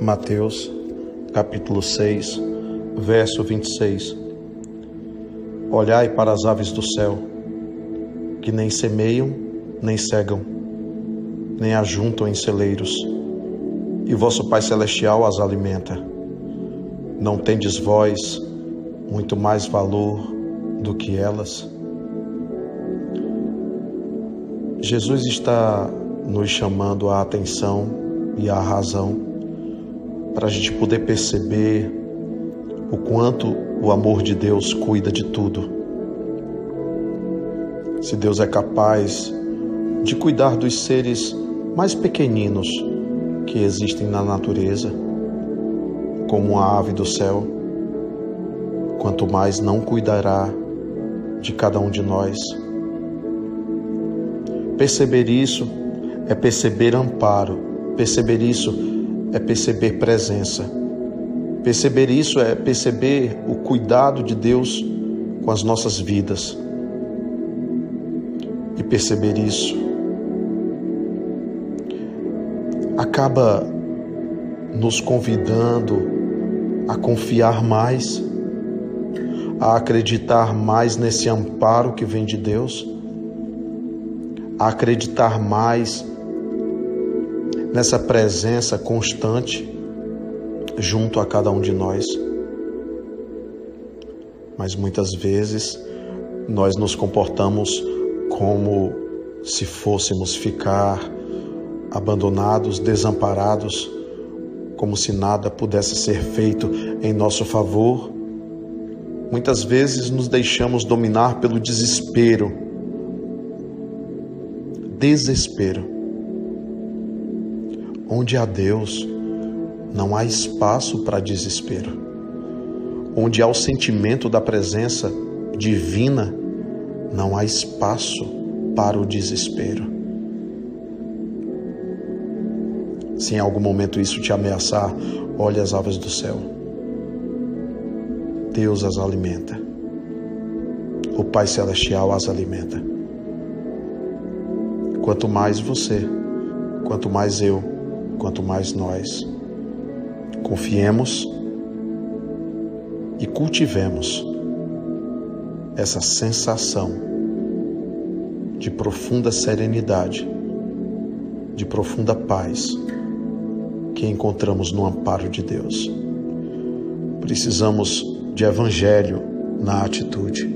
Mateus, capítulo 6, verso 26. Olhai para as aves do céu, que nem semeiam, nem cegam, nem ajuntam em celeiros, e vosso Pai Celestial as alimenta. Não tendes vós muito mais valor do que elas? Jesus está nos chamando a atenção e a razão para a gente poder perceber o quanto o amor de Deus cuida de tudo. Se Deus é capaz de cuidar dos seres mais pequeninos que existem na natureza, como a ave do céu, quanto mais não cuidará de cada um de nós. Perceber isso é perceber amparo, perceber isso é perceber presença. Perceber isso é perceber o cuidado de Deus com as nossas vidas. E perceber isso acaba nos convidando a confiar mais, a acreditar mais nesse amparo que vem de Deus, a acreditar mais nessa presença constante junto a cada um de nós. Mas muitas vezes nós nos comportamos como se fôssemos ficar abandonados, desamparados, como se nada pudesse ser feito em nosso favor. Muitas vezes nos deixamos dominar pelo desespero. Desespero. Onde há Deus, não há espaço para desespero. Onde há o sentimento da presença divina, não há espaço para o desespero. Se em algum momento isso te ameaçar, olhe as aves do céu. Deus as alimenta. O Pai Celestial as alimenta. Quanto mais você, quanto mais eu, quanto mais nós confiemos e cultivemos essa sensação de profunda serenidade, de profunda paz que encontramos no amparo de Deus. Precisamos de evangelho na atitude.